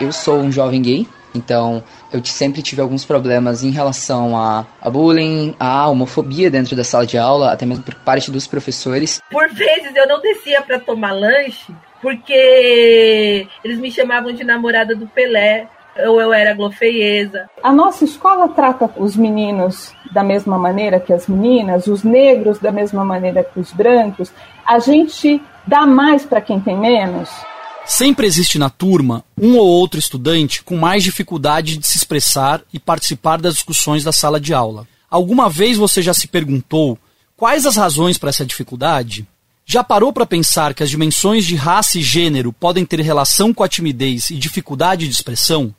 Eu sou um jovem gay, então eu sempre tive alguns problemas em relação a, a bullying, a homofobia dentro da sala de aula, até mesmo por parte dos professores. Por vezes eu não descia para tomar lanche porque eles me chamavam de namorada do Pelé, ou eu era glofeiesa. A nossa escola trata os meninos da mesma maneira que as meninas, os negros da mesma maneira que os brancos. A gente dá mais para quem tem menos. Sempre existe na turma um ou outro estudante com mais dificuldade de se expressar e participar das discussões da sala de aula. Alguma vez você já se perguntou quais as razões para essa dificuldade? Já parou para pensar que as dimensões de raça e gênero podem ter relação com a timidez e dificuldade de expressão?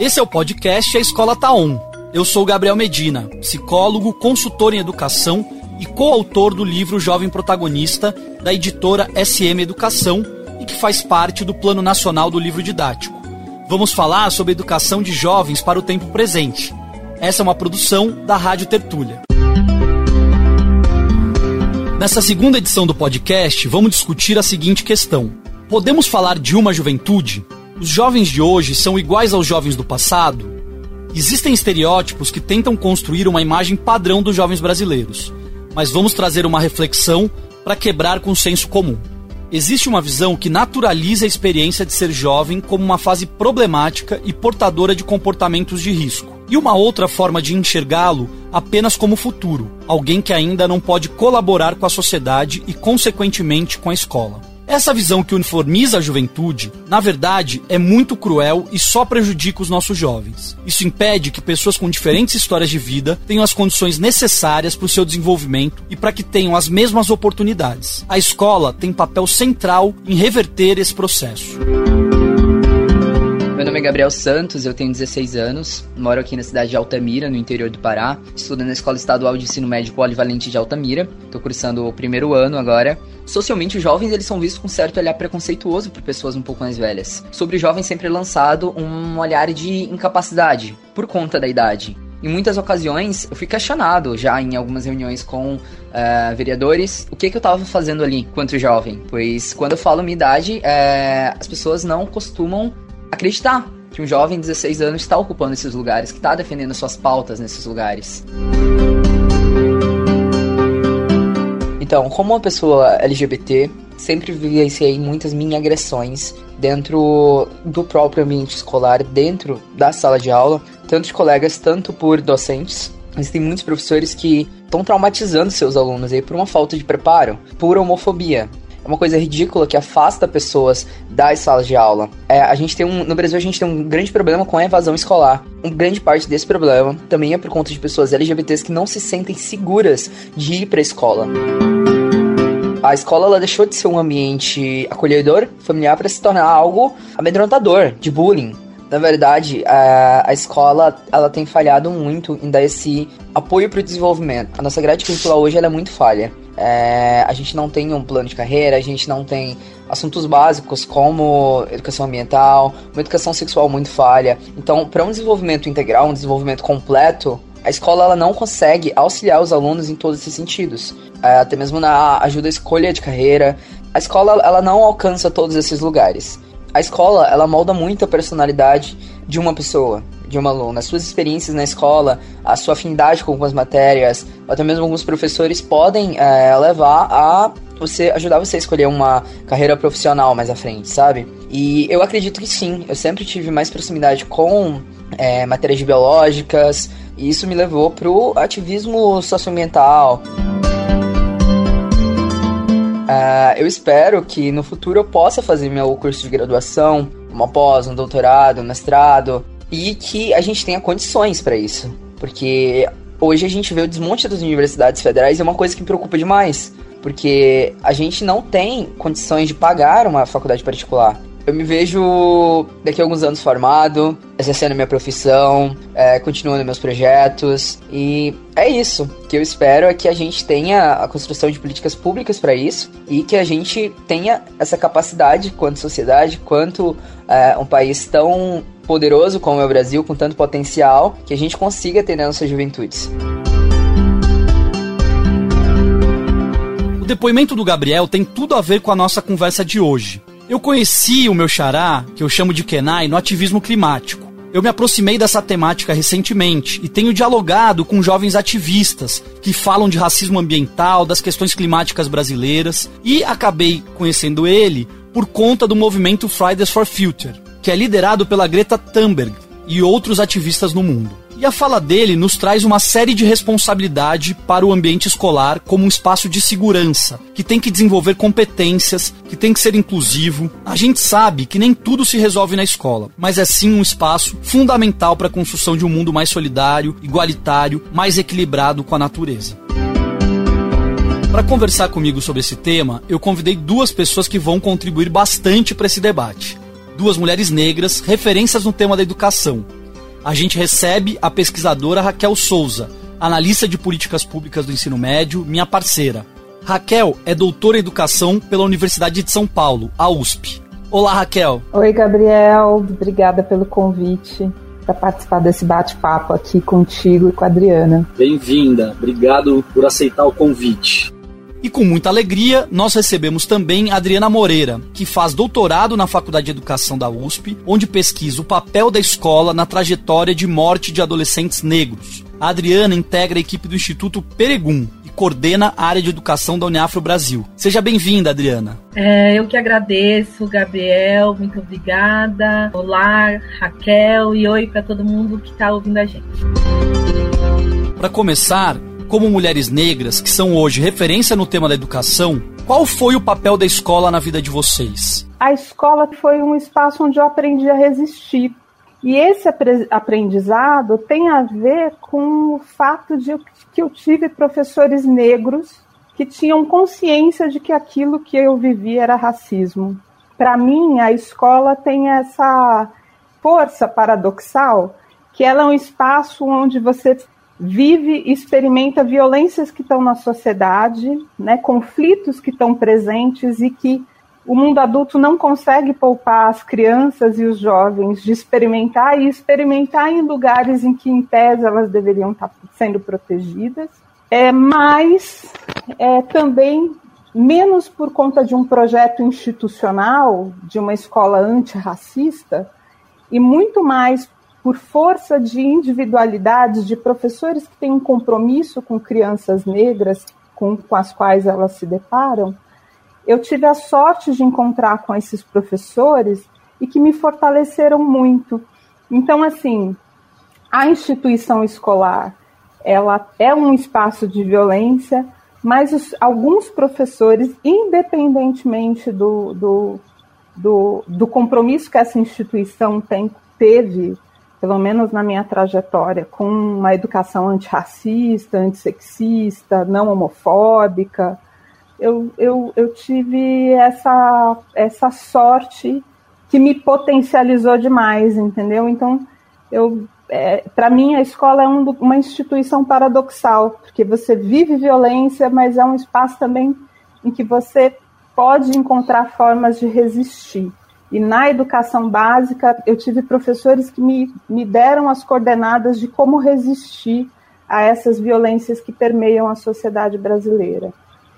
Esse é o podcast A Escola Tá On. Eu sou Gabriel Medina, psicólogo, consultor em educação e coautor do livro Jovem Protagonista, da editora SM Educação e que faz parte do Plano Nacional do Livro Didático. Vamos falar sobre educação de jovens para o tempo presente. Essa é uma produção da Rádio Tertúlia. Nessa segunda edição do podcast, vamos discutir a seguinte questão: Podemos falar de uma juventude? Os jovens de hoje são iguais aos jovens do passado? Existem estereótipos que tentam construir uma imagem padrão dos jovens brasileiros mas vamos trazer uma reflexão para quebrar com o senso comum. Existe uma visão que naturaliza a experiência de ser jovem como uma fase problemática e portadora de comportamentos de risco. E uma outra forma de enxergá-lo apenas como futuro, alguém que ainda não pode colaborar com a sociedade e, consequentemente, com a escola. Essa visão que uniformiza a juventude, na verdade, é muito cruel e só prejudica os nossos jovens. Isso impede que pessoas com diferentes histórias de vida tenham as condições necessárias para o seu desenvolvimento e para que tenham as mesmas oportunidades. A escola tem papel central em reverter esse processo. Meu nome é Gabriel Santos, eu tenho 16 anos, moro aqui na cidade de Altamira, no interior do Pará. Estudo na Escola Estadual de Ensino Médio Polivalente de Altamira. Estou cursando o primeiro ano agora. Socialmente, os jovens eles são vistos com certo olhar preconceituoso por pessoas um pouco mais velhas. Sobre jovens sempre é lançado um olhar de incapacidade por conta da idade. Em muitas ocasiões, eu fui questionado já em algumas reuniões com uh, vereadores o que, que eu estava fazendo ali enquanto jovem. Pois quando eu falo minha idade, uh, as pessoas não costumam acreditar que um jovem de 16 anos está ocupando esses lugares, que está defendendo suas pautas nesses lugares. Então, como uma pessoa LGBT, sempre vivenciei muitas mini agressões dentro do próprio ambiente escolar, dentro da sala de aula, tanto de colegas, tanto por docentes. Existem muitos professores que estão traumatizando seus alunos aí por uma falta de preparo, por homofobia uma coisa ridícula que afasta pessoas das salas de aula. É, a gente tem um, no Brasil a gente tem um grande problema com a evasão escolar. Uma grande parte desse problema também é por conta de pessoas LGBTs que não se sentem seguras de ir para a escola. A escola ela deixou de ser um ambiente acolhedor, familiar, para se tornar algo amedrontador, de bullying. Na verdade, a, a escola ela tem falhado muito em dar esse apoio para o desenvolvimento. A nossa grade curricular hoje é muito falha. É, a gente não tem um plano de carreira, a gente não tem assuntos básicos como educação ambiental, uma educação sexual muito falha. Então, para um desenvolvimento integral, um desenvolvimento completo, a escola ela não consegue auxiliar os alunos em todos esses sentidos. É, até mesmo na ajuda à escolha de carreira, a escola ela não alcança todos esses lugares. A escola ela molda muito a personalidade de uma pessoa de uma aluna, as suas experiências na escola, a sua afinidade com algumas matérias, até mesmo alguns professores podem é, levar a você ajudar você a escolher uma carreira profissional mais à frente, sabe? E eu acredito que sim, eu sempre tive mais proximidade com é, matérias biológicas, e isso me levou pro ativismo socioambiental. Uh, eu espero que no futuro eu possa fazer meu curso de graduação, uma pós, um doutorado, um mestrado, e que a gente tenha condições para isso. Porque hoje a gente vê o desmonte das universidades federais e é uma coisa que me preocupa demais. Porque a gente não tem condições de pagar uma faculdade particular. Eu me vejo daqui a alguns anos formado, exercendo minha profissão, é, continuando meus projetos. E é isso. que eu espero é que a gente tenha a construção de políticas públicas para isso e que a gente tenha essa capacidade, quanto sociedade, quanto é, um país tão poderoso como é o Brasil, com tanto potencial, que a gente consiga nas nossas juventudes. O depoimento do Gabriel tem tudo a ver com a nossa conversa de hoje. Eu conheci o meu xará, que eu chamo de Kenai, no ativismo climático. Eu me aproximei dessa temática recentemente e tenho dialogado com jovens ativistas que falam de racismo ambiental, das questões climáticas brasileiras e acabei conhecendo ele por conta do movimento Fridays for Future, que é liderado pela Greta Thunberg e outros ativistas no mundo. E a fala dele nos traz uma série de responsabilidade para o ambiente escolar como um espaço de segurança, que tem que desenvolver competências, que tem que ser inclusivo. A gente sabe que nem tudo se resolve na escola, mas é sim um espaço fundamental para a construção de um mundo mais solidário, igualitário, mais equilibrado com a natureza. Para conversar comigo sobre esse tema, eu convidei duas pessoas que vão contribuir bastante para esse debate. Duas mulheres negras, referências no tema da educação, a gente recebe a pesquisadora Raquel Souza, analista de políticas públicas do ensino médio, minha parceira. Raquel é doutora em educação pela Universidade de São Paulo, a USP. Olá, Raquel. Oi, Gabriel. Obrigada pelo convite para participar desse bate-papo aqui contigo e com a Adriana. Bem-vinda. Obrigado por aceitar o convite. E com muita alegria, nós recebemos também Adriana Moreira, que faz doutorado na Faculdade de Educação da USP, onde pesquisa o papel da escola na trajetória de morte de adolescentes negros. A Adriana integra a equipe do Instituto Peregum e coordena a área de educação da Uniafro Brasil. Seja bem-vinda, Adriana. É, eu que agradeço, Gabriel, muito obrigada. Olá, Raquel, e oi para todo mundo que está ouvindo a gente. Para começar, como mulheres negras, que são hoje referência no tema da educação, qual foi o papel da escola na vida de vocês? A escola foi um espaço onde eu aprendi a resistir. E esse aprendizado tem a ver com o fato de que eu tive professores negros que tinham consciência de que aquilo que eu vivia era racismo. Para mim, a escola tem essa força paradoxal que ela é um espaço onde você vive e experimenta violências que estão na sociedade, né, conflitos que estão presentes e que o mundo adulto não consegue poupar as crianças e os jovens de experimentar e experimentar em lugares em que, em tese, elas deveriam estar sendo protegidas, é, mas é, também menos por conta de um projeto institucional, de uma escola antirracista, e muito mais por força de individualidades de professores que têm um compromisso com crianças negras com, com as quais elas se deparam, eu tive a sorte de encontrar com esses professores e que me fortaleceram muito. Então, assim, a instituição escolar, ela é um espaço de violência, mas os, alguns professores, independentemente do, do, do, do compromisso que essa instituição tem, teve pelo menos na minha trajetória, com uma educação antirracista, antissexista, não homofóbica. Eu, eu, eu tive essa, essa sorte que me potencializou demais, entendeu? Então, eu, é, para mim, a escola é um, uma instituição paradoxal, porque você vive violência, mas é um espaço também em que você pode encontrar formas de resistir. E na educação básica, eu tive professores que me, me deram as coordenadas de como resistir a essas violências que permeiam a sociedade brasileira,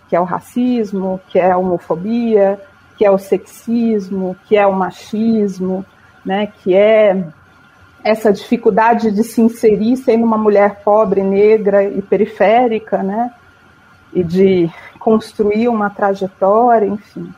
que é o racismo, que é a homofobia, que é o sexismo, que é o machismo, né, que é essa dificuldade de se inserir sendo uma mulher pobre, negra e periférica, né, e de construir uma trajetória, enfim.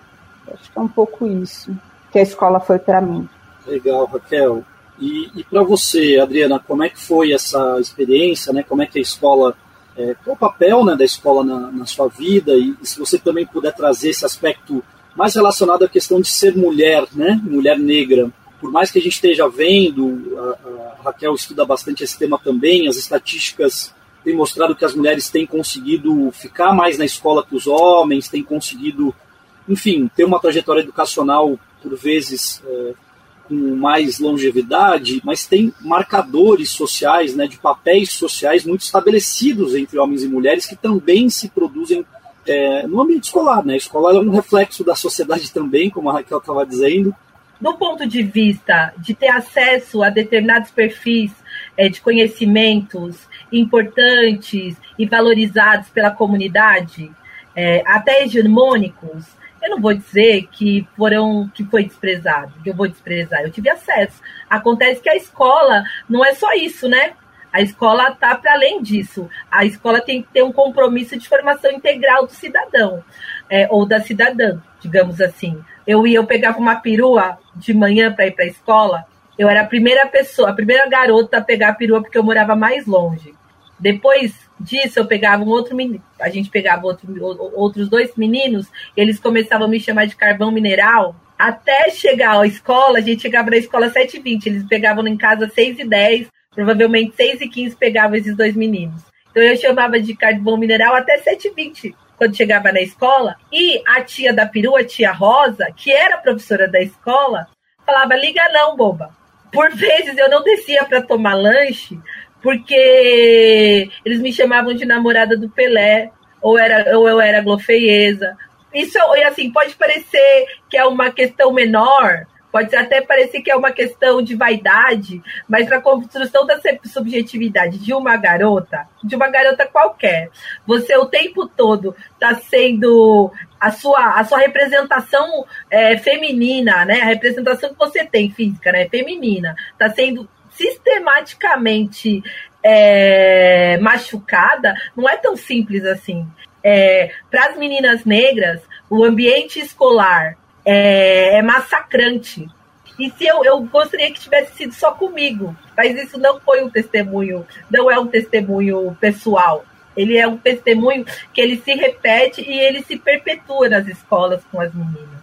Acho que é um pouco isso que a escola foi para mim. Legal, Raquel. E, e para você, Adriana, como é que foi essa experiência, né? Como é que a escola, é, qual o papel né, da escola na, na sua vida e, e, se você também puder trazer esse aspecto mais relacionado à questão de ser mulher, né? Mulher negra. Por mais que a gente esteja vendo, a, a Raquel estuda bastante esse tema também, as estatísticas têm mostrado que as mulheres têm conseguido ficar mais na escola que os homens, têm conseguido, enfim, ter uma trajetória educacional por vezes é, com mais longevidade, mas tem marcadores sociais, né, de papéis sociais muito estabelecidos entre homens e mulheres que também se produzem é, no ambiente escolar. Né? A escola é um reflexo da sociedade também, como a Raquel estava dizendo. Do ponto de vista de ter acesso a determinados perfis é, de conhecimentos importantes e valorizados pela comunidade, é, até hegemônicos, eu não vou dizer que foram que foi desprezado, que eu vou desprezar. Eu tive acesso. Acontece que a escola não é só isso, né? A escola está para além disso. A escola tem que ter um compromisso de formação integral do cidadão é, ou da cidadã, digamos assim. Eu ia, eu pegava uma perua de manhã para ir para a escola. Eu era a primeira pessoa, a primeira garota a pegar a perua porque eu morava mais longe. Depois disso, eu pegava um outro menino, a gente pegava outro, outros dois meninos, eles começavam a me chamar de carvão mineral. Até chegar à escola, a gente chegava na escola 7h20, eles pegavam em casa 6h10, provavelmente 6h15 pegavam esses dois meninos. Então eu chamava de carvão mineral até 7h20 quando chegava na escola, e a tia da perua, a tia Rosa, que era professora da escola, falava: liga não, boba. Por vezes eu não descia para tomar lanche, porque eles me chamavam de namorada do Pelé, ou, era, ou eu era glofeiesa. Isso, assim, pode parecer que é uma questão menor, pode até parecer que é uma questão de vaidade, mas para a construção da subjetividade de uma garota, de uma garota qualquer, você o tempo todo está sendo a sua, a sua representação é, feminina, né? A representação que você tem física, né? Feminina, está sendo sistematicamente é, machucada, não é tão simples assim. É, Para as meninas negras, o ambiente escolar é, é, massacrante. E se eu, eu gostaria que tivesse sido só comigo, mas isso não foi um testemunho, não é um testemunho pessoal. Ele é um testemunho que ele se repete e ele se perpetua nas escolas com as meninas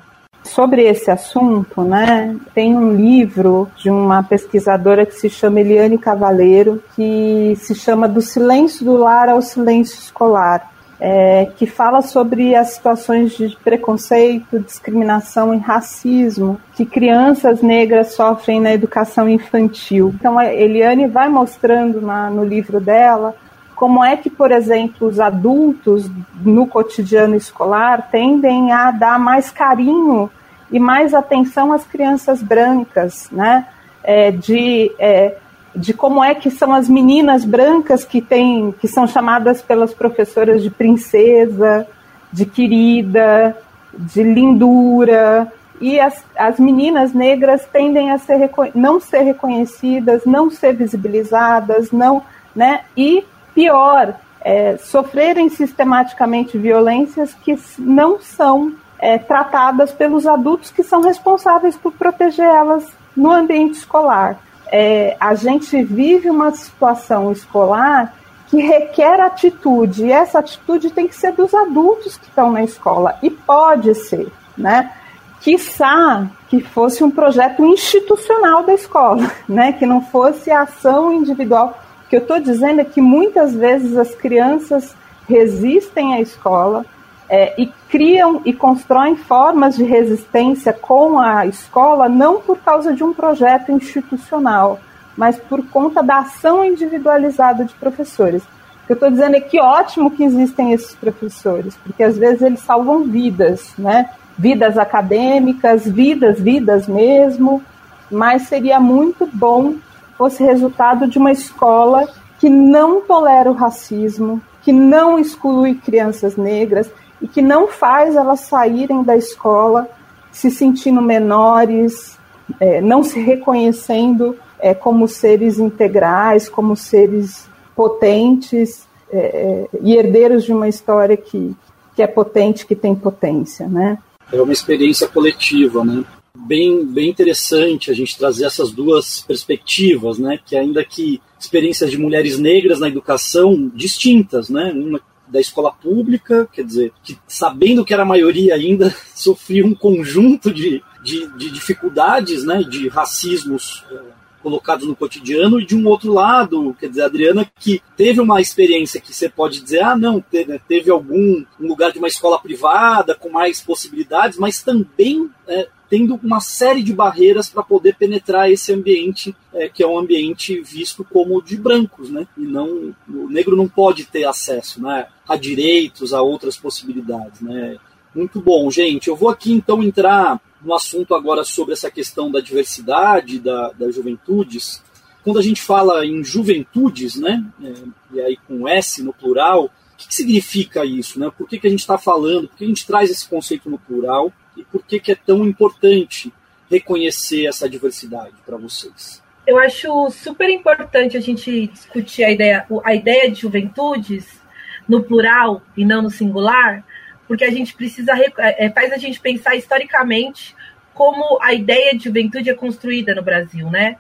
sobre esse assunto, né, tem um livro de uma pesquisadora que se chama Eliane Cavaleiro, que se chama Do Silêncio do Lar ao Silêncio Escolar, é, que fala sobre as situações de preconceito, discriminação e racismo que crianças negras sofrem na educação infantil. Então, a Eliane vai mostrando na, no livro dela como é que, por exemplo, os adultos no cotidiano escolar tendem a dar mais carinho e mais atenção às crianças brancas, né? É, de, é, de como é que são as meninas brancas que têm, que são chamadas pelas professoras de princesa, de querida, de lindura, e as, as meninas negras tendem a ser, não ser reconhecidas, não ser visibilizadas, não, né? E pior, é, sofrerem sistematicamente violências que não são é, tratadas pelos adultos que são responsáveis por proteger elas no ambiente escolar. É, a gente vive uma situação escolar que requer atitude, e essa atitude tem que ser dos adultos que estão na escola, e pode ser, né? Quiçá que fosse um projeto institucional da escola, né? Que não fosse ação individual. O que eu estou dizendo é que muitas vezes as crianças resistem à escola, é, e criam e constroem formas de resistência com a escola, não por causa de um projeto institucional, mas por conta da ação individualizada de professores. O que eu estou dizendo é que ótimo que existem esses professores, porque às vezes eles salvam vidas, né? Vidas acadêmicas, vidas, vidas mesmo, mas seria muito bom fosse resultado de uma escola que não tolera o racismo, que não exclui crianças negras, e que não faz elas saírem da escola se sentindo menores, é, não se reconhecendo é, como seres integrais, como seres potentes é, é, e herdeiros de uma história que, que é potente, que tem potência, né? É uma experiência coletiva, né? Bem, bem interessante a gente trazer essas duas perspectivas, né? Que ainda que experiências de mulheres negras na educação distintas, né? Uma da escola pública, quer dizer, que sabendo que era a maioria ainda sofria um conjunto de, de, de dificuldades, né, de racismos é, colocados no cotidiano, e de um outro lado, quer dizer, a Adriana que teve uma experiência que você pode dizer, ah, não, teve, né, teve algum um lugar de uma escola privada com mais possibilidades, mas também é, tendo uma série de barreiras para poder penetrar esse ambiente é, que é um ambiente visto como de brancos, né? E não o negro não pode ter acesso, né, a direitos, a outras possibilidades, né? Muito bom, gente. Eu vou aqui então entrar no assunto agora sobre essa questão da diversidade da, das juventudes. Quando a gente fala em juventudes, né, é, e aí com S no plural, que, que significa isso? Né? Por que, que a gente está falando? Por que a gente traz esse conceito no plural? E por que, que é tão importante reconhecer essa diversidade para vocês? Eu acho super importante a gente discutir a ideia, a ideia de juventudes no plural e não no singular, porque a gente precisa é, faz a gente pensar historicamente como a ideia de juventude é construída no Brasil, né?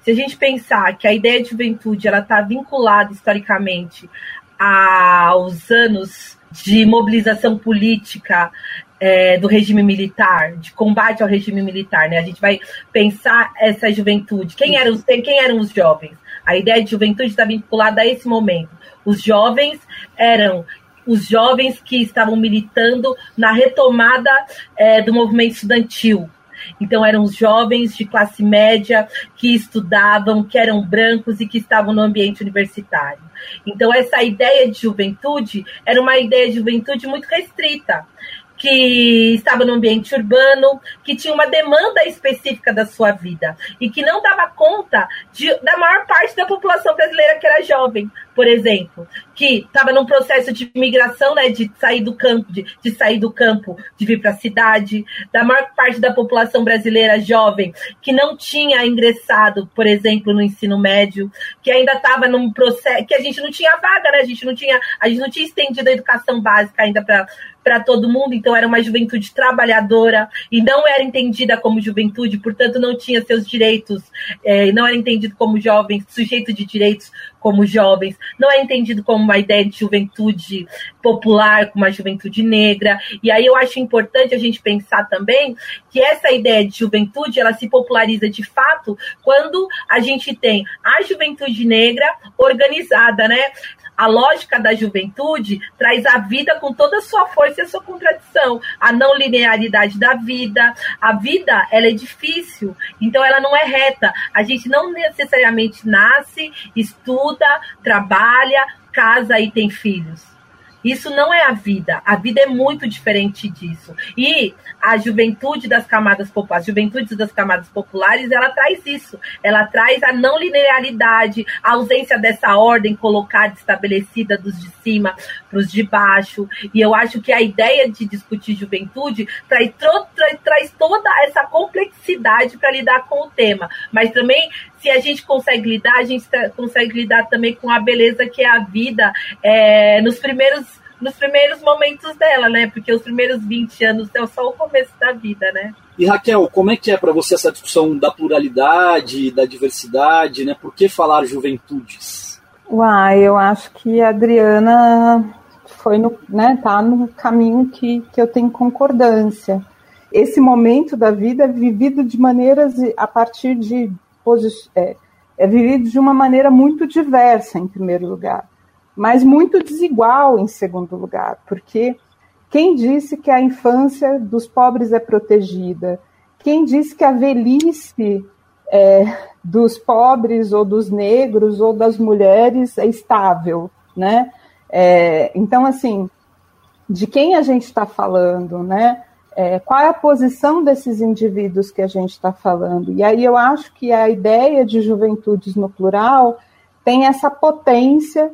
Se a gente pensar que a ideia de juventude ela está vinculada historicamente aos anos de mobilização política é, do regime militar, de combate ao regime militar, né? A gente vai pensar essa juventude. Quem eram os, quem eram os jovens? A ideia de juventude está vinculada a esse momento. Os jovens eram os jovens que estavam militando na retomada é, do movimento estudantil, então, eram os jovens de classe média que estudavam, que eram brancos e que estavam no ambiente universitário. Então, essa ideia de juventude era uma ideia de juventude muito restrita que estava no ambiente urbano, que tinha uma demanda específica da sua vida e que não dava conta de, da maior parte da população brasileira que era jovem, por exemplo, que estava num processo de migração, né, de sair do campo, de, de sair do campo, de vir para a cidade, da maior parte da população brasileira jovem que não tinha ingressado, por exemplo, no ensino médio, que ainda estava num processo, que a gente não tinha vaga, né, a gente não tinha, a gente não tinha estendido a educação básica ainda para para todo mundo, então era uma juventude trabalhadora e não era entendida como juventude, portanto não tinha seus direitos, é, não era entendido como jovens, sujeito de direitos como jovens, não é entendido como uma ideia de juventude popular, como uma juventude negra. E aí eu acho importante a gente pensar também que essa ideia de juventude ela se populariza de fato quando a gente tem a juventude negra organizada, né? A lógica da juventude traz a vida com toda a sua força e a sua contradição, a não linearidade da vida. A vida, ela é difícil, então ela não é reta. A gente não necessariamente nasce, estuda, trabalha, casa e tem filhos. Isso não é a vida. A vida é muito diferente disso. E a juventude das camadas populares, juventudes das camadas populares, ela traz isso. Ela traz a não linearidade, a ausência dessa ordem colocada, estabelecida dos de cima para os de baixo. E eu acho que a ideia de discutir juventude traz, traz, traz toda essa complexidade para lidar com o tema. Mas também se a gente consegue lidar, a gente consegue lidar também com a beleza que é a vida é, nos primeiros nos primeiros momentos dela, né? Porque os primeiros 20 anos é só o começo da vida, né? E Raquel, como é que é para você essa discussão da pluralidade, da diversidade, né? Por que falar juventudes? Uai, eu acho que a Adriana foi no, né, tá no caminho que, que eu tenho concordância. Esse momento da vida é vivido de maneiras a partir de é, é vivido de uma maneira muito diversa, em primeiro lugar, mas muito desigual, em segundo lugar, porque quem disse que a infância dos pobres é protegida? Quem disse que a velhice é, dos pobres ou dos negros ou das mulheres é estável, né? É, então, assim, de quem a gente está falando, né? É, qual é a posição desses indivíduos que a gente está falando? E aí eu acho que a ideia de juventudes no plural tem essa potência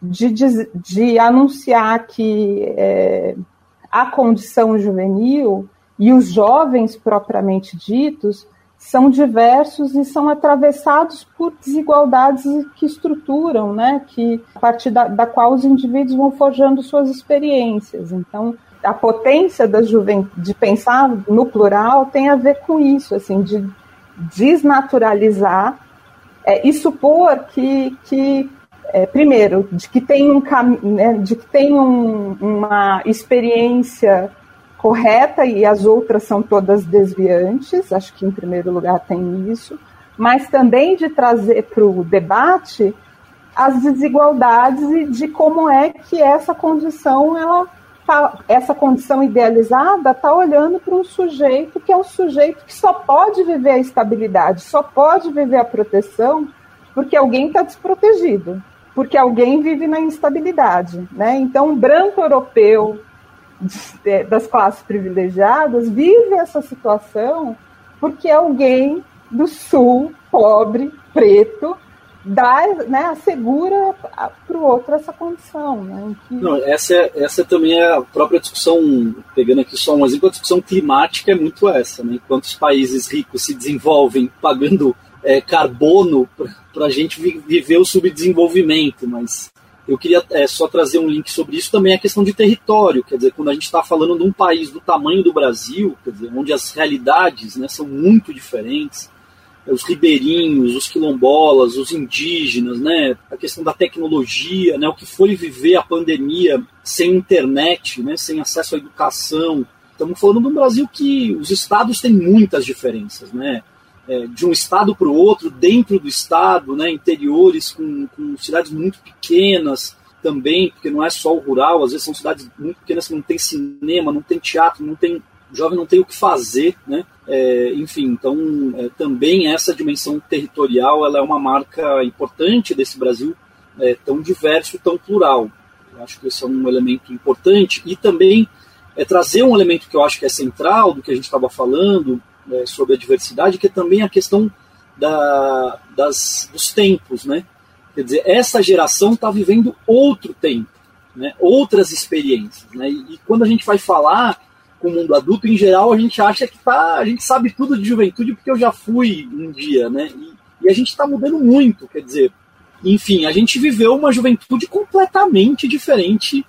de, de, de anunciar que é, a condição juvenil e os jovens propriamente ditos são diversos e são atravessados por desigualdades que estruturam, né, que a partir da, da qual os indivíduos vão forjando suas experiências. Então, a potência da juventude de pensar no plural tem a ver com isso, assim, de desnaturalizar é, e supor que, que é, primeiro, de que tem, um, né, de que tem um, uma experiência correta e as outras são todas desviantes, acho que em primeiro lugar tem isso, mas também de trazer para o debate as desigualdades e de como é que essa condição ela tá, essa condição idealizada está olhando para um sujeito que é um sujeito que só pode viver a estabilidade, só pode viver a proteção, porque alguém está desprotegido, porque alguém vive na instabilidade. Né? Então, um branco europeu das classes privilegiadas vive essa situação porque alguém do sul, pobre, preto, dá, né, assegura para o outro essa condição. Né, que... Não, essa, é, essa também é a própria discussão, pegando aqui só um exemplo, a discussão climática é muito essa. Né, enquanto os países ricos se desenvolvem pagando é, carbono para a gente viver o subdesenvolvimento, mas eu queria é, só trazer um link sobre isso também a questão de território, quer dizer, quando a gente está falando de um país do tamanho do Brasil, quer dizer, onde as realidades né, são muito diferentes, os ribeirinhos, os quilombolas, os indígenas, né, a questão da tecnologia, né, o que foi viver a pandemia sem internet, né, sem acesso à educação. Estamos falando de um Brasil que os estados têm muitas diferenças, né, é, de um estado para o outro, dentro do estado, né, interiores com, com cidades muito pequenas também, porque não é só o rural, às vezes são cidades muito pequenas que não tem cinema, não tem teatro, não tem o jovem não tem o que fazer, né? É, enfim, então é, também essa dimensão territorial ela é uma marca importante desse Brasil é, tão diverso, tão plural. Eu acho que esse é um elemento importante e também é trazer um elemento que eu acho que é central do que a gente estava falando é, sobre a diversidade, que é também a questão da, das, dos tempos, né? Quer dizer, essa geração está vivendo outro tempo, né? outras experiências, né? E, e quando a gente vai falar com o mundo adulto, em geral, a gente acha que tá, a gente sabe tudo de juventude porque eu já fui um dia, né? E, e a gente está mudando muito, quer dizer, enfim, a gente viveu uma juventude completamente diferente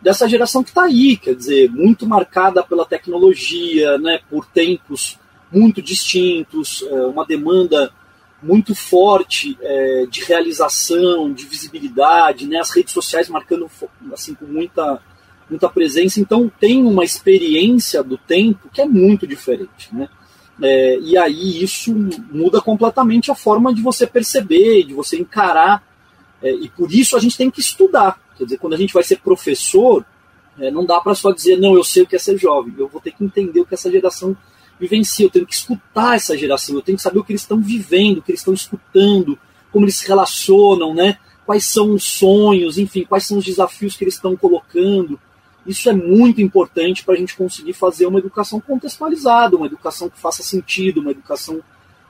dessa geração que está aí, quer dizer, muito marcada pela tecnologia, né, por tempos muito distintos, é, uma demanda muito forte é, de realização, de visibilidade, né, as redes sociais marcando assim com muita muita presença, então tem uma experiência do tempo que é muito diferente, né? É, e aí isso muda completamente a forma de você perceber, de você encarar, é, e por isso a gente tem que estudar. Quer dizer, quando a gente vai ser professor, é, não dá para só dizer, não, eu sei o que é ser jovem, eu vou ter que entender o que essa geração vivencia, eu tenho que escutar essa geração, eu tenho que saber o que eles estão vivendo, o que eles estão escutando, como eles se relacionam, né? quais são os sonhos, enfim, quais são os desafios que eles estão colocando. Isso é muito importante para a gente conseguir fazer uma educação contextualizada, uma educação que faça sentido, uma educação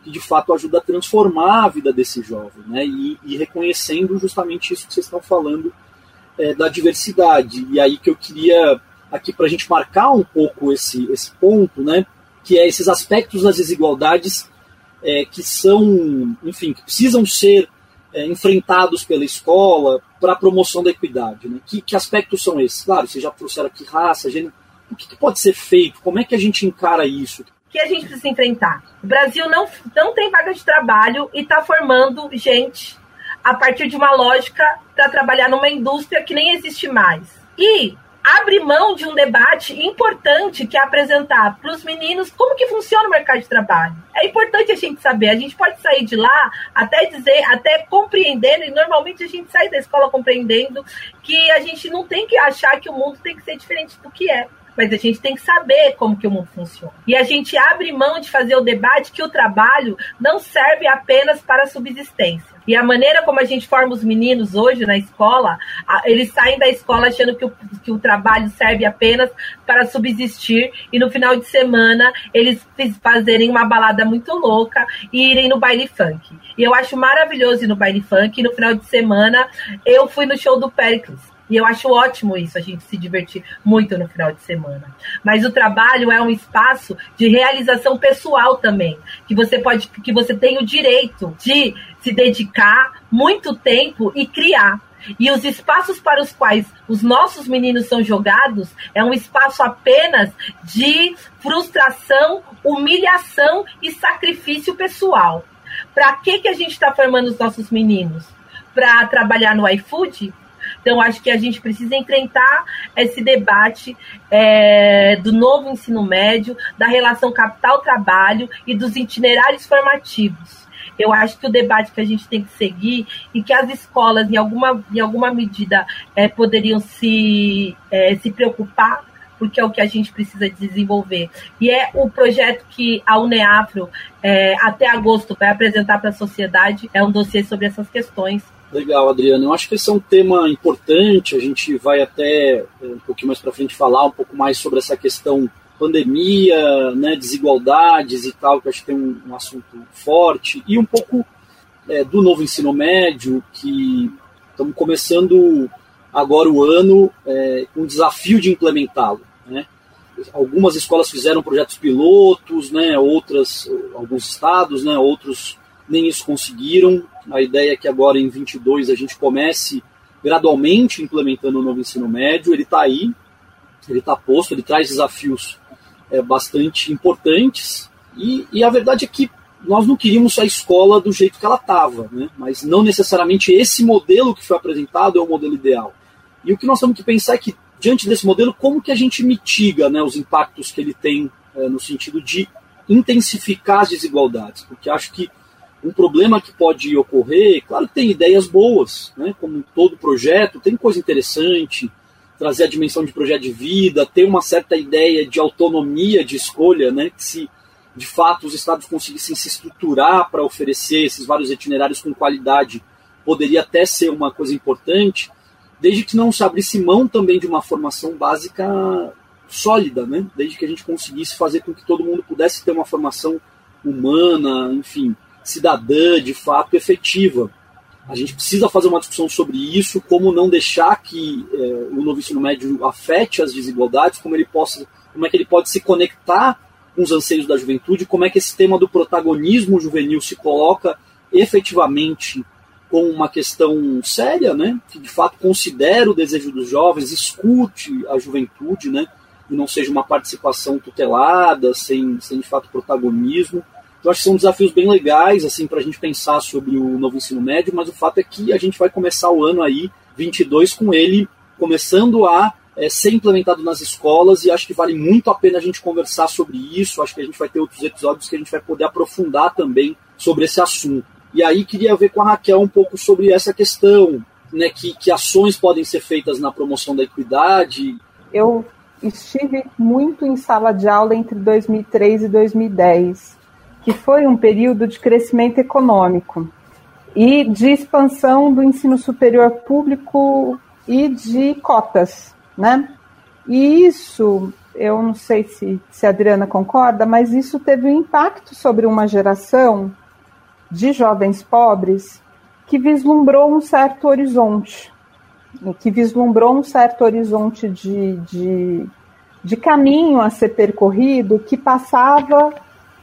que de fato ajuda a transformar a vida desse jovem, né? E, e reconhecendo justamente isso que vocês estão falando é, da diversidade. E aí que eu queria aqui para a gente marcar um pouco esse, esse ponto, né? Que é esses aspectos das desigualdades é, que são, enfim, que precisam ser é, enfrentados pela escola para a promoção da equidade. Né? Que, que, aspectos são esses? Claro, vocês já trouxeram aqui raça, gênero. O que, que, pode ser feito? Como é que a gente encara isso? que a gente precisa enfrentar? O Brasil não, não tem vaga de trabalho e está formando gente a partir de uma lógica para trabalhar numa indústria que nem existe mais. E abre mão de um debate importante que é apresentar para os meninos como que funciona o mercado de trabalho. É importante a gente saber. A gente pode sair de lá até dizer, até compreendendo, e normalmente a gente sai da escola compreendendo que a gente não tem que achar que o mundo tem que ser diferente do que é mas a gente tem que saber como que o mundo funciona. E a gente abre mão de fazer o debate que o trabalho não serve apenas para a subsistência. E a maneira como a gente forma os meninos hoje na escola, eles saem da escola achando que o, que o trabalho serve apenas para subsistir e no final de semana eles fazerem uma balada muito louca e irem no baile funk. E eu acho maravilhoso ir no baile funk. E no final de semana eu fui no show do Pericles. E eu acho ótimo isso, a gente se divertir muito no final de semana. Mas o trabalho é um espaço de realização pessoal também, que você pode, que você tem o direito de se dedicar muito tempo e criar. E os espaços para os quais os nossos meninos são jogados é um espaço apenas de frustração, humilhação e sacrifício pessoal. Para que, que a gente está formando os nossos meninos? Para trabalhar no iFood? Então, acho que a gente precisa enfrentar esse debate é, do novo ensino médio, da relação capital-trabalho e dos itinerários formativos. Eu acho que o debate que a gente tem que seguir e que as escolas, em alguma, em alguma medida, é, poderiam se, é, se preocupar porque é o que a gente precisa desenvolver. E é o projeto que a UNEAFRO, é, até agosto, vai apresentar para a sociedade, é um dossiê sobre essas questões. Legal, Adriano. Eu acho que esse é um tema importante. A gente vai até é, um pouquinho mais para frente falar um pouco mais sobre essa questão pandemia, né, desigualdades e tal, que acho que tem um, um assunto forte e um pouco é, do novo ensino médio, que estamos começando agora o ano é, o desafio de implementá-lo. Né? Algumas escolas fizeram projetos pilotos, né? outras, alguns estados, né? outros nem isso conseguiram. A ideia é que agora em 22 a gente comece gradualmente implementando o novo ensino médio. Ele está aí, ele está posto, ele traz desafios é, bastante importantes. E, e, a verdade é que nós não queríamos a escola do jeito que ela estava, né? mas não necessariamente esse modelo que foi apresentado é o modelo ideal. E o que nós temos que pensar é que, diante desse modelo, como que a gente mitiga né, os impactos que ele tem é, no sentido de intensificar as desigualdades? Porque acho que um problema que pode ocorrer, claro que tem ideias boas, né, como todo projeto, tem coisa interessante, trazer a dimensão de projeto de vida, ter uma certa ideia de autonomia de escolha, né, que se de fato os estados conseguissem se estruturar para oferecer esses vários itinerários com qualidade, poderia até ser uma coisa importante, desde que não se abrisse mão também de uma formação básica sólida, né? Desde que a gente conseguisse fazer com que todo mundo pudesse ter uma formação humana, enfim, cidadã, de fato, efetiva. A gente precisa fazer uma discussão sobre isso, como não deixar que é, o novo ensino médio afete as desigualdades, como ele possa, como é que ele pode se conectar com os anseios da juventude, como é que esse tema do protagonismo juvenil se coloca efetivamente como uma questão séria, né, que de fato considera o desejo dos jovens, escute a juventude, né, e não seja uma participação tutelada, sem, sem de fato protagonismo. Eu acho que são desafios bem legais assim para a gente pensar sobre o novo ensino médio, mas o fato é que a gente vai começar o ano aí 22 com ele começando a é, ser implementado nas escolas e acho que vale muito a pena a gente conversar sobre isso. Acho que a gente vai ter outros episódios que a gente vai poder aprofundar também sobre esse assunto. E aí queria ver com a Raquel um pouco sobre essa questão, né, que, que ações podem ser feitas na promoção da equidade. Eu estive muito em sala de aula entre 2003 e 2010 que foi um período de crescimento econômico e de expansão do ensino superior público e de cotas, né? E isso, eu não sei se, se a Adriana concorda, mas isso teve um impacto sobre uma geração de jovens pobres que vislumbrou um certo horizonte, que vislumbrou um certo horizonte de, de, de caminho a ser percorrido que passava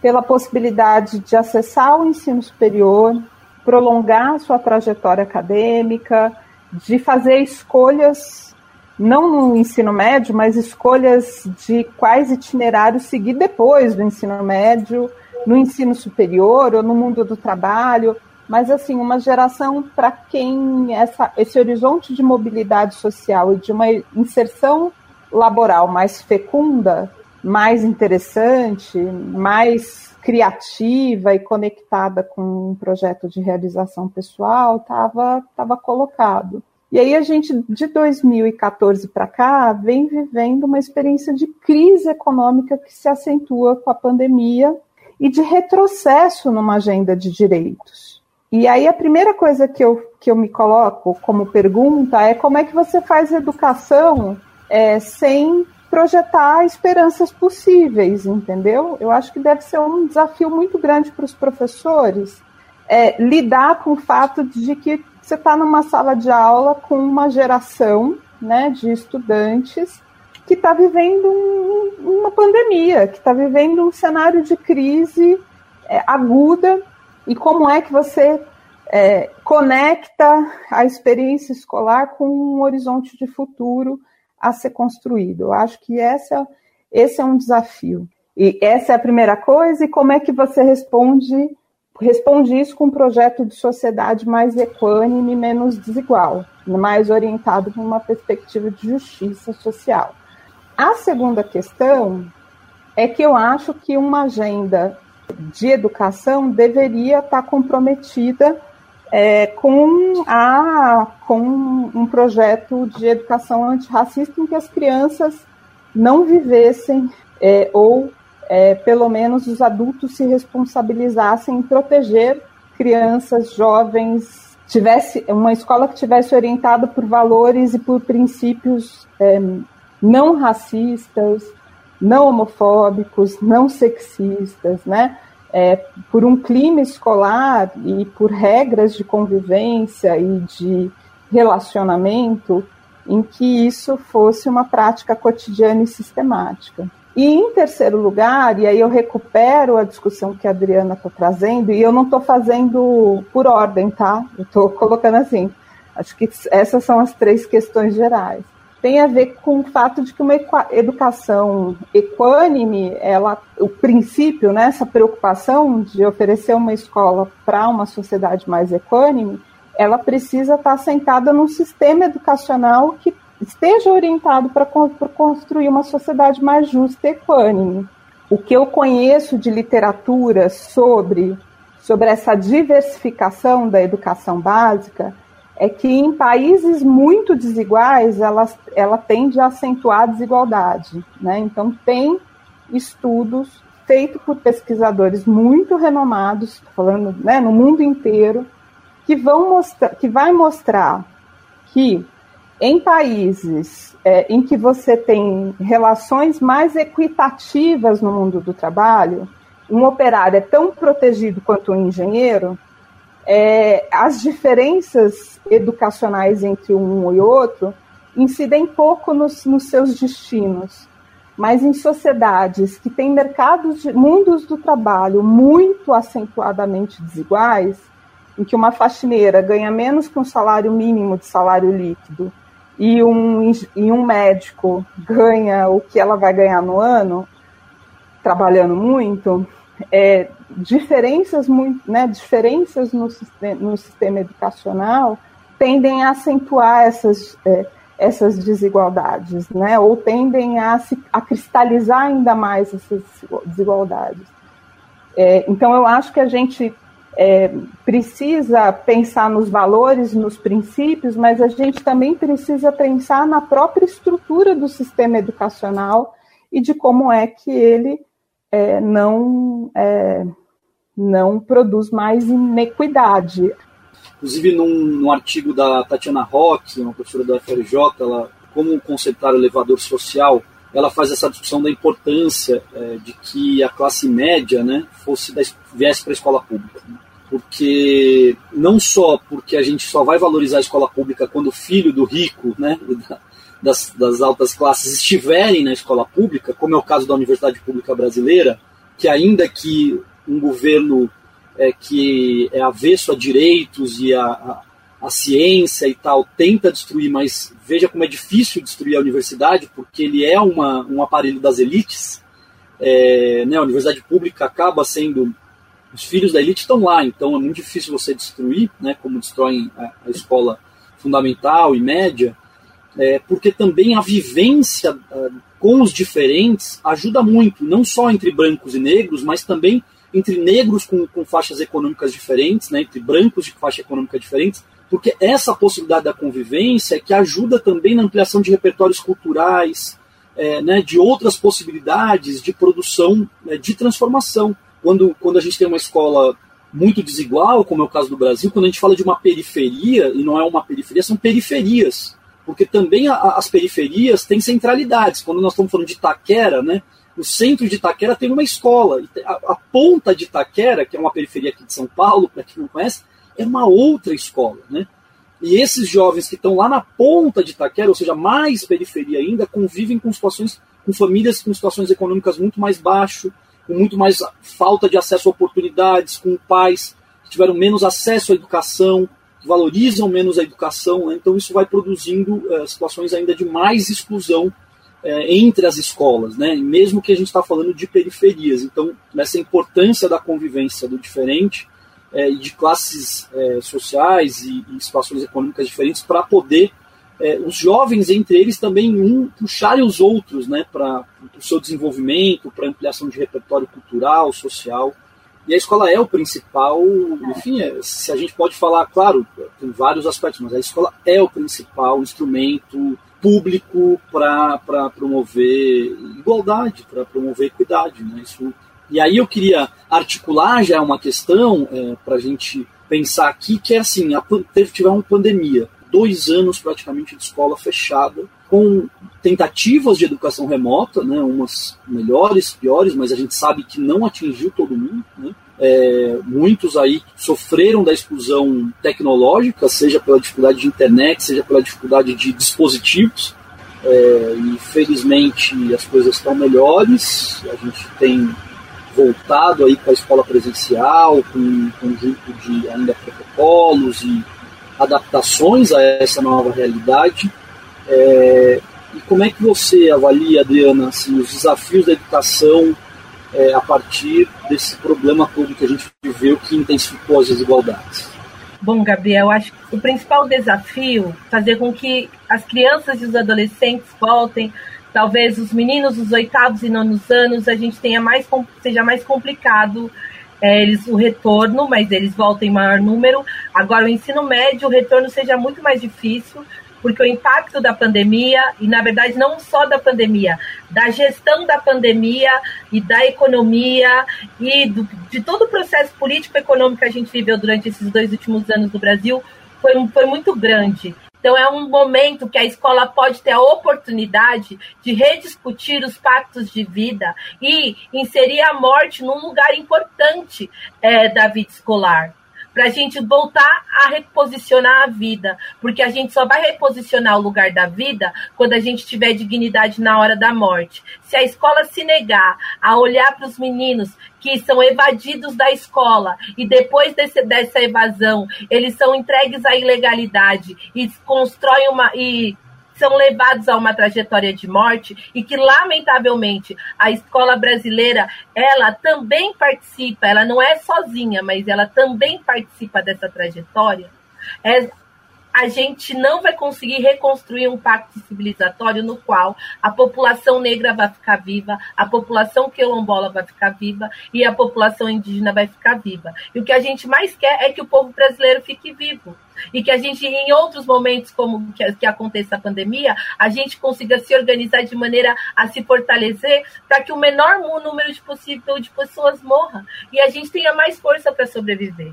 pela possibilidade de acessar o ensino superior, prolongar sua trajetória acadêmica, de fazer escolhas, não no ensino médio, mas escolhas de quais itinerários seguir depois do ensino médio, no ensino superior ou no mundo do trabalho, mas assim, uma geração para quem essa, esse horizonte de mobilidade social e de uma inserção laboral mais fecunda mais interessante, mais criativa e conectada com um projeto de realização pessoal estava tava colocado. E aí a gente, de 2014 para cá, vem vivendo uma experiência de crise econômica que se acentua com a pandemia e de retrocesso numa agenda de direitos. E aí a primeira coisa que eu, que eu me coloco como pergunta é como é que você faz educação é, sem projetar esperanças possíveis, entendeu? Eu acho que deve ser um desafio muito grande para os professores é, lidar com o fato de que você está numa sala de aula com uma geração né, de estudantes que está vivendo um, uma pandemia, que está vivendo um cenário de crise é, aguda, e como é que você é, conecta a experiência escolar com um horizonte de futuro a ser construído. Eu acho que essa, esse é um desafio. E essa é a primeira coisa, e como é que você responde, responde isso com um projeto de sociedade mais equânime, menos desigual, mais orientado para uma perspectiva de justiça social. A segunda questão é que eu acho que uma agenda de educação deveria estar comprometida é, com, a, com um projeto de educação antirracista em que as crianças não vivessem é, ou é, pelo menos os adultos se responsabilizassem em proteger crianças, jovens, tivesse uma escola que tivesse orientada por valores e por princípios é, não racistas, não homofóbicos, não sexistas, né? É, por um clima escolar e por regras de convivência e de relacionamento em que isso fosse uma prática cotidiana e sistemática. E em terceiro lugar, e aí eu recupero a discussão que a Adriana está trazendo, e eu não estou fazendo por ordem, tá? Eu estou colocando assim. Acho que essas são as três questões gerais tem a ver com o fato de que uma educação equânime, ela, o princípio, né, essa preocupação de oferecer uma escola para uma sociedade mais equânime, ela precisa estar sentada num sistema educacional que esteja orientado para construir uma sociedade mais justa e equânime. O que eu conheço de literatura sobre, sobre essa diversificação da educação básica é que em países muito desiguais ela, ela tende a acentuar a desigualdade. Né? Então, tem estudos feitos por pesquisadores muito renomados, falando né, no mundo inteiro, que vão mostrar, que vai mostrar que em países é, em que você tem relações mais equitativas no mundo do trabalho, um operário é tão protegido quanto um engenheiro, é, as diferenças educacionais entre um e outro incidem pouco nos, nos seus destinos. Mas em sociedades que têm mercados, de, mundos do trabalho muito acentuadamente desiguais, em que uma faxineira ganha menos que um salário mínimo de salário líquido e um, e um médico ganha o que ela vai ganhar no ano, trabalhando muito, é, diferenças, muito, né, diferenças no no sistema educacional tendem a acentuar essas, é, essas desigualdades, né, ou tendem a, se, a cristalizar ainda mais essas desigualdades. É, então, eu acho que a gente é, precisa pensar nos valores, nos princípios, mas a gente também precisa pensar na própria estrutura do sistema educacional e de como é que ele é, não, é, não produz mais inequidade. Inclusive, num, num, artigo da Tatiana Roque, uma professora da FRJ, ela, como conceitar o elevador social, ela faz essa discussão da importância é, de que a classe média né, fosse da, viesse para a escola pública. Né? Porque não só porque a gente só vai valorizar a escola pública quando o filho do rico, né, das, das altas classes estiverem na escola pública, como é o caso da Universidade Pública Brasileira, que ainda que um governo é, que é avesso a direitos e a, a, a, ciência e tal tenta destruir, mas veja como é difícil destruir a universidade, porque ele é uma, um aparelho das elites. É, né, a universidade pública acaba sendo. Os filhos da elite estão lá, então é muito difícil você destruir, né, como destroem a, a escola fundamental e média é, porque também a vivência uh, com os diferentes ajuda muito, não só entre brancos e negros, mas também entre negros com, com faixas econômicas diferentes, né, entre brancos de faixa econômica diferentes, porque essa possibilidade da convivência é que ajuda também na ampliação de repertórios culturais, é, né, de outras possibilidades de produção, né, de transformação. Quando, quando a gente tem uma escola muito desigual, como é o caso do Brasil, quando a gente fala de uma periferia, e não é uma periferia, são periferias porque também a, as periferias têm centralidades. Quando nós estamos falando de Itaquera, né, o centro de Itaquera tem uma escola. A, a ponta de Itaquera, que é uma periferia aqui de São Paulo, para quem não conhece, é uma outra escola. Né? E esses jovens que estão lá na ponta de Itaquera, ou seja, mais periferia ainda, convivem com situações, com famílias com situações econômicas muito mais baixo, com muito mais falta de acesso a oportunidades, com pais que tiveram menos acesso à educação, valorizam menos a educação, né? então isso vai produzindo é, situações ainda de mais exclusão é, entre as escolas, né? mesmo que a gente está falando de periferias. Então, essa importância da convivência do diferente é, e de classes sociais e, e, situações econômicas diferentes para poder os jovens entre eles também um puxarem os outros né, para o seu desenvolvimento, para ampliação de repertório cultural, social. E a escola é o principal, enfim, é, se a gente pode falar, claro, tem vários aspectos, mas a escola é o principal instrumento público para promover igualdade, para promover equidade. Né? Isso, e aí eu queria articular já uma questão é, para a gente pensar aqui, que é assim, a, teve, tiver uma pandemia, dois anos praticamente de escola fechada, com tentativas de educação remota, né, umas melhores, piores, mas a gente sabe que não atingiu todo mundo. Né? é, muitos aí sofreram da exclusão tecnológica, seja pela dificuldade de internet, seja pela dificuldade de dispositivos. É, e felizmente as coisas estão melhores. A gente tem voltado aí para a escola presencial, com um conjunto de ainda protocolos e adaptações a essa nova realidade. É, e como é que você avalia, Adriana, assim, os desafios da educação é, a partir desse problema todo que a gente viveu que intensificou as desigualdades? Bom, Gabriel, acho que o principal desafio é fazer com que as crianças e os adolescentes voltem, talvez os meninos dos oitavos e nonos anos, a gente tenha mais seja mais complicado é, eles o retorno, mas eles voltam em maior número. Agora o ensino médio, o retorno seja muito mais difícil, porque o impacto da pandemia, e na verdade não só da pandemia, da gestão da pandemia e da economia e do, de todo o processo político-econômico que a gente viveu durante esses dois últimos anos no Brasil, foi, foi muito grande. Então, é um momento que a escola pode ter a oportunidade de rediscutir os pactos de vida e inserir a morte num lugar importante é, da vida escolar para a gente voltar a reposicionar a vida, porque a gente só vai reposicionar o lugar da vida quando a gente tiver dignidade na hora da morte. Se a escola se negar a olhar para os meninos que são evadidos da escola e depois desse, dessa evasão eles são entregues à ilegalidade e constroem uma e são levados a uma trajetória de morte e que, lamentavelmente, a escola brasileira, ela também participa, ela não é sozinha, mas ela também participa dessa trajetória, é, a gente não vai conseguir reconstruir um pacto civilizatório no qual a população negra vai ficar viva, a população quilombola vai ficar viva e a população indígena vai ficar viva. E o que a gente mais quer é que o povo brasileiro fique vivo. E que a gente, em outros momentos, como que, que aconteça a pandemia, a gente consiga se organizar de maneira a se fortalecer para que o menor número de possível de pessoas morra e a gente tenha mais força para sobreviver.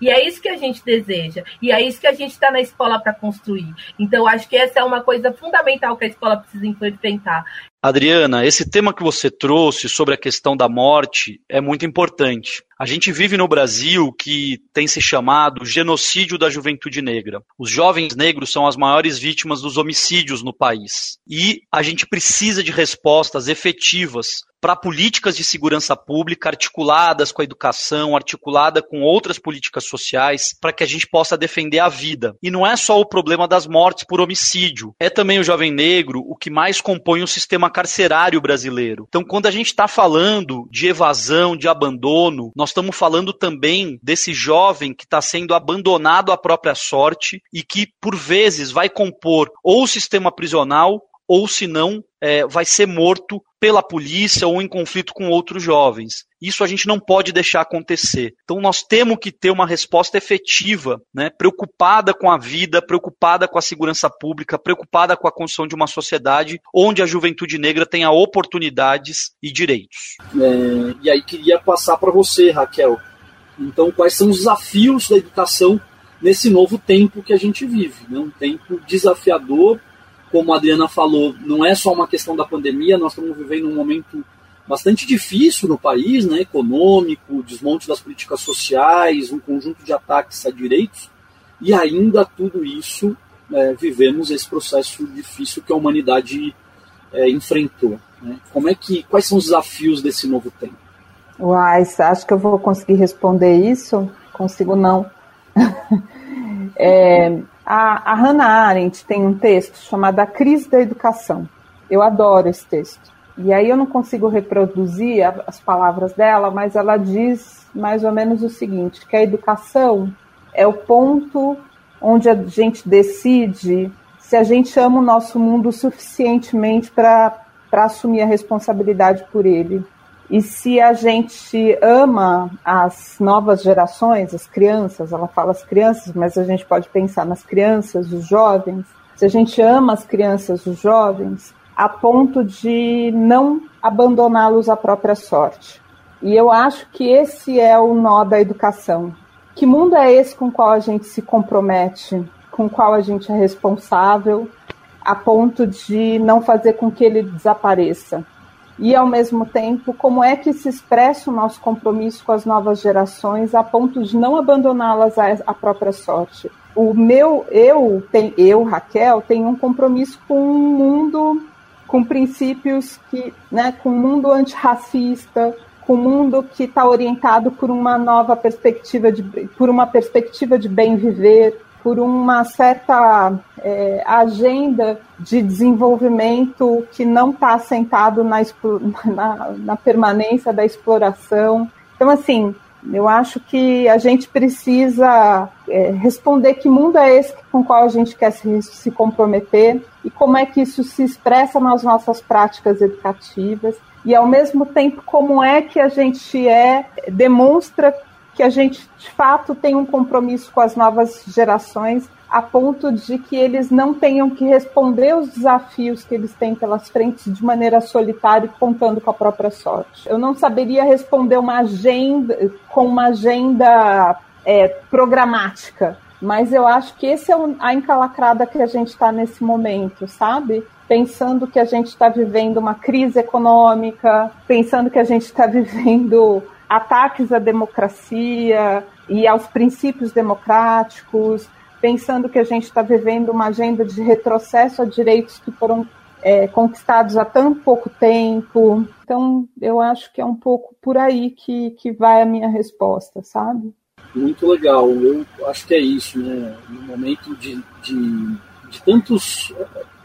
E é isso que a gente deseja. E é isso que a gente está na escola para construir. Então, acho que essa é uma coisa fundamental que a escola precisa enfrentar. Adriana, esse tema que você trouxe sobre a questão da morte é muito importante. A gente vive no Brasil que tem se chamado genocídio da juventude negra. Os jovens negros são as maiores vítimas dos homicídios no país. E a gente precisa de respostas efetivas para políticas de segurança pública articuladas com a educação, articulada com outras políticas sociais, para que a gente possa defender a vida. E não é só o problema das mortes por homicídio, é também o jovem negro o que mais compõe o sistema carcerário brasileiro. Então, quando a gente está falando de evasão, de abandono, nós estamos falando também desse jovem que está sendo abandonado à própria sorte e que, por vezes, vai compor ou o sistema prisional ou se não, é, vai ser morto pela polícia ou em conflito com outros jovens. Isso a gente não pode deixar acontecer. Então nós temos que ter uma resposta efetiva, né, preocupada com a vida, preocupada com a segurança pública, preocupada com a construção de uma sociedade onde a juventude negra tenha oportunidades e direitos. É, e aí queria passar para você, Raquel. Então, quais são os desafios da educação nesse novo tempo que a gente vive? Né? Um tempo desafiador como a Adriana falou, não é só uma questão da pandemia, nós estamos vivendo um momento bastante difícil no país, né, econômico, desmonte das políticas sociais, um conjunto de ataques a direitos, e ainda tudo isso é, vivemos esse processo difícil que a humanidade é, enfrentou. Né? Como é que, quais são os desafios desse novo tempo? Uai, acho que eu vou conseguir responder isso? Consigo não. é, a, a Hannah Arendt tem um texto chamado A Crise da Educação. Eu adoro esse texto. E aí eu não consigo reproduzir as palavras dela, mas ela diz mais ou menos o seguinte, que a educação é o ponto onde a gente decide se a gente ama o nosso mundo suficientemente para assumir a responsabilidade por ele. E se a gente ama as novas gerações, as crianças, ela fala as crianças, mas a gente pode pensar nas crianças, os jovens, se a gente ama as crianças, os jovens, a ponto de não abandoná-los à própria sorte. E eu acho que esse é o nó da educação. Que mundo é esse com o qual a gente se compromete, com o qual a gente é responsável, a ponto de não fazer com que ele desapareça? E, ao mesmo tempo, como é que se expressa o nosso compromisso com as novas gerações a ponto de não abandoná-las à própria sorte. O meu, eu, tem, eu, Raquel, tenho um compromisso com um mundo, com princípios que, né, com um mundo antirracista, com um mundo que está orientado por uma nova perspectiva de, por uma perspectiva de bem viver, por uma certa é, agenda de desenvolvimento que não está assentado na, na, na, permanência da exploração. Então, assim, eu acho que a gente precisa é, responder que mundo é esse com o qual a gente quer se, se comprometer e como é que isso se expressa nas nossas práticas educativas e ao mesmo tempo como é que a gente é demonstra que a gente de fato tem um compromisso com as novas gerações a ponto de que eles não tenham que responder os desafios que eles têm pelas frentes de maneira solitária e contando com a própria sorte. Eu não saberia responder uma agenda com uma agenda é, programática, mas eu acho que esse é a encalacrada que a gente está nesse momento, sabe? Pensando que a gente está vivendo uma crise econômica, pensando que a gente está vivendo ataques à democracia e aos princípios democráticos, pensando que a gente está vivendo uma agenda de retrocesso a direitos que foram é, conquistados há tão pouco tempo. Então, eu acho que é um pouco por aí que, que vai a minha resposta, sabe? Muito legal. Eu acho que é isso, né? No momento de, de, de tantos,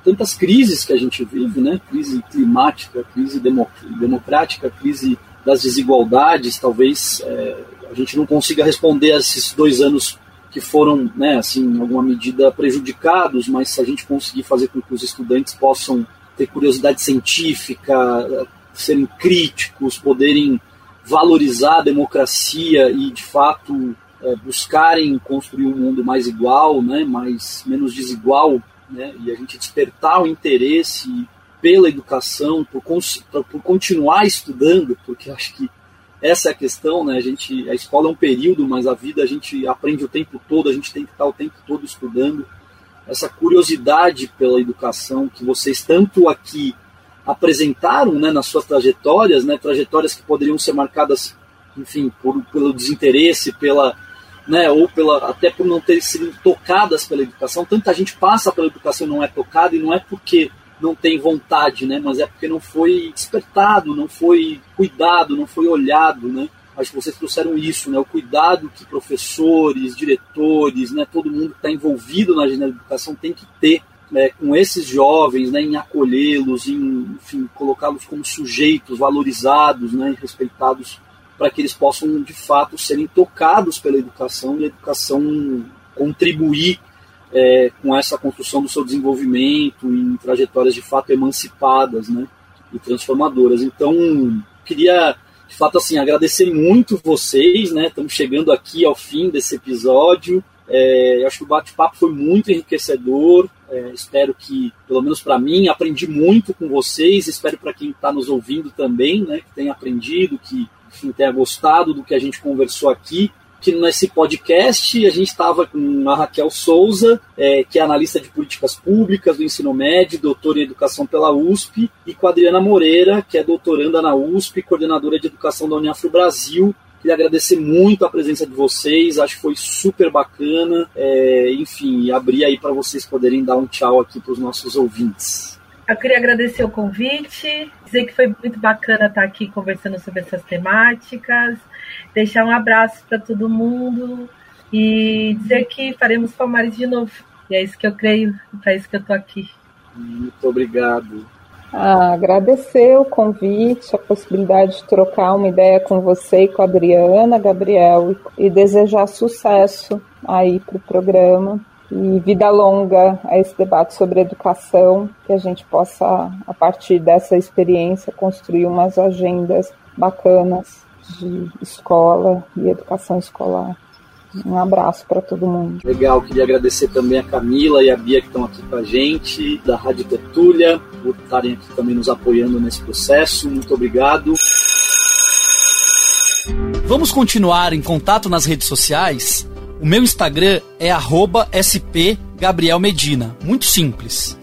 tantas crises que a gente vive, né? Crise climática, crise democrática, crise das desigualdades, talvez é, a gente não consiga responder a esses dois anos que foram, né, assim, em alguma medida prejudicados, mas se a gente conseguir fazer com que os estudantes possam ter curiosidade científica, serem críticos, poderem valorizar a democracia e, de fato, é, buscarem construir um mundo mais igual, né, mais menos desigual, né, e a gente despertar o interesse pela educação, por, por continuar estudando, porque acho que essa é a questão, né? A gente, a escola é um período, mas a vida a gente aprende o tempo todo, a gente tem que estar o tempo todo estudando. Essa curiosidade pela educação que vocês tanto aqui apresentaram, né, nas suas trajetórias, né, trajetórias que poderiam ser marcadas, enfim, por, pelo desinteresse, pela, né, ou pela, até por não terem sido tocadas pela educação. Tanta gente passa pela educação e não é tocada, e não é porque não tem vontade, né? Mas é porque não foi despertado, não foi cuidado, não foi olhado, né? Acho que vocês trouxeram isso, né? O cuidado que professores, diretores, né? Todo mundo que está envolvido na educação tem que ter né, com esses jovens, né? Em acolhê-los, em, enfim, colocá-los como sujeitos valorizados, né? Respeitados para que eles possam de fato serem tocados pela educação e a educação contribuir é, com essa construção do seu desenvolvimento em trajetórias de fato emancipadas né, e transformadoras. Então, queria de fato assim agradecer muito vocês, né? Estamos chegando aqui ao fim desse episódio. É, acho que o bate-papo foi muito enriquecedor. É, espero que, pelo menos para mim, aprendi muito com vocês. Espero para quem está nos ouvindo também, né, que tenha aprendido, que enfim, tenha gostado do que a gente conversou aqui que nesse podcast a gente estava com a Raquel Souza, é, que é analista de políticas públicas do ensino médio, doutora em educação pela USP, e com a Adriana Moreira, que é doutoranda na USP, coordenadora de educação da Uniafro Brasil. Queria agradecer muito a presença de vocês, acho que foi super bacana. É, enfim, abrir aí para vocês poderem dar um tchau aqui para os nossos ouvintes. Eu queria agradecer o convite, dizer que foi muito bacana estar aqui conversando sobre essas temáticas deixar um abraço para todo mundo e dizer que faremos Palmares de novo. E é isso que eu creio, é isso que eu estou aqui. Muito obrigado. Ah, agradecer o convite, a possibilidade de trocar uma ideia com você e com a Adriana, Gabriel, e desejar sucesso aí para o programa e vida longa a esse debate sobre educação, que a gente possa, a partir dessa experiência, construir umas agendas bacanas de escola e educação escolar. Um abraço para todo mundo. Legal, queria agradecer também a Camila e a Bia que estão aqui com a gente, da Rádio Tertúlia, por estarem aqui também nos apoiando nesse processo. Muito obrigado. Vamos continuar em contato nas redes sociais? O meu Instagram é @spgabrielmedina, muito simples.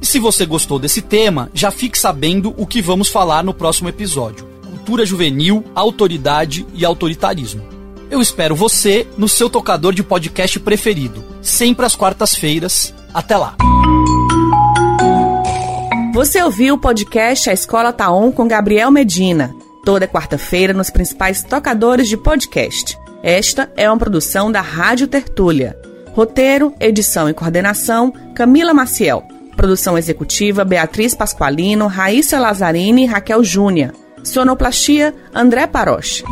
E se você gostou desse tema, já fique sabendo o que vamos falar no próximo episódio: cultura juvenil, autoridade e autoritarismo. Eu espero você no seu tocador de podcast preferido, sempre às quartas-feiras. Até lá! Você ouviu o podcast A Escola Taon tá com Gabriel Medina, toda quarta-feira nos principais tocadores de podcast. Esta é uma produção da Rádio Tertúlia. Roteiro, edição e coordenação, Camila Maciel. Produção executiva, Beatriz Pasqualino, Raíssa Lazzarini e Raquel Júnior. Sonoplastia, André Paroche.